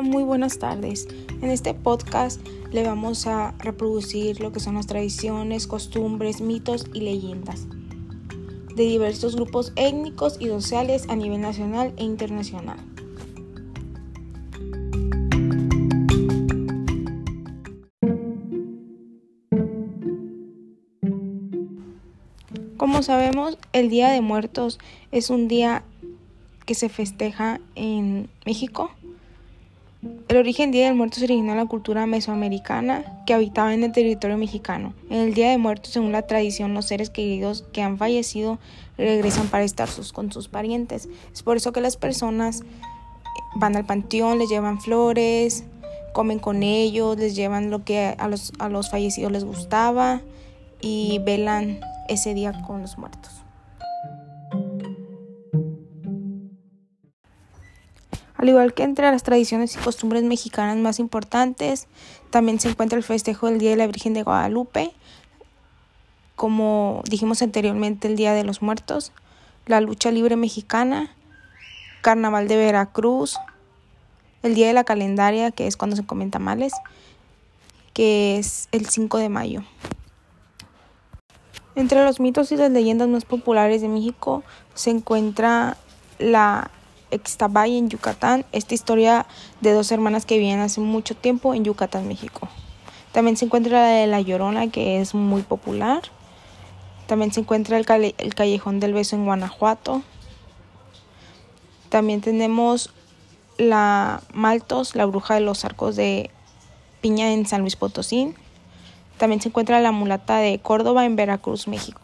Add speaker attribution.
Speaker 1: muy buenas tardes. En este podcast le vamos a reproducir lo que son las tradiciones, costumbres, mitos y leyendas de diversos grupos étnicos y sociales a nivel nacional e internacional. Como sabemos, el Día de Muertos es un día que se festeja en México. El origen Día de Muertos se originó en la cultura mesoamericana que habitaba en el territorio mexicano. En el Día de Muertos, según la tradición, los seres queridos que han fallecido regresan para estar con sus parientes. Es por eso que las personas van al panteón, les llevan flores, comen con ellos, les llevan lo que a los, a los fallecidos les gustaba y velan ese día con los muertos. Al igual que entre las tradiciones y costumbres mexicanas más importantes, también se encuentra el festejo del Día de la Virgen de Guadalupe, como dijimos anteriormente, el Día de los Muertos, la lucha libre mexicana, Carnaval de Veracruz, el Día de la Calendaria, que es cuando se comen tamales, que es el 5 de mayo. Entre los mitos y las leyendas más populares de México se encuentra la Extabay en Yucatán, esta historia de dos hermanas que vivían hace mucho tiempo en Yucatán, México. También se encuentra la de La Llorona, que es muy popular. También se encuentra el, el Callejón del Beso en Guanajuato. También tenemos la Maltos, la bruja de los arcos de Piña en San Luis Potosí. También se encuentra la mulata de Córdoba en Veracruz, México.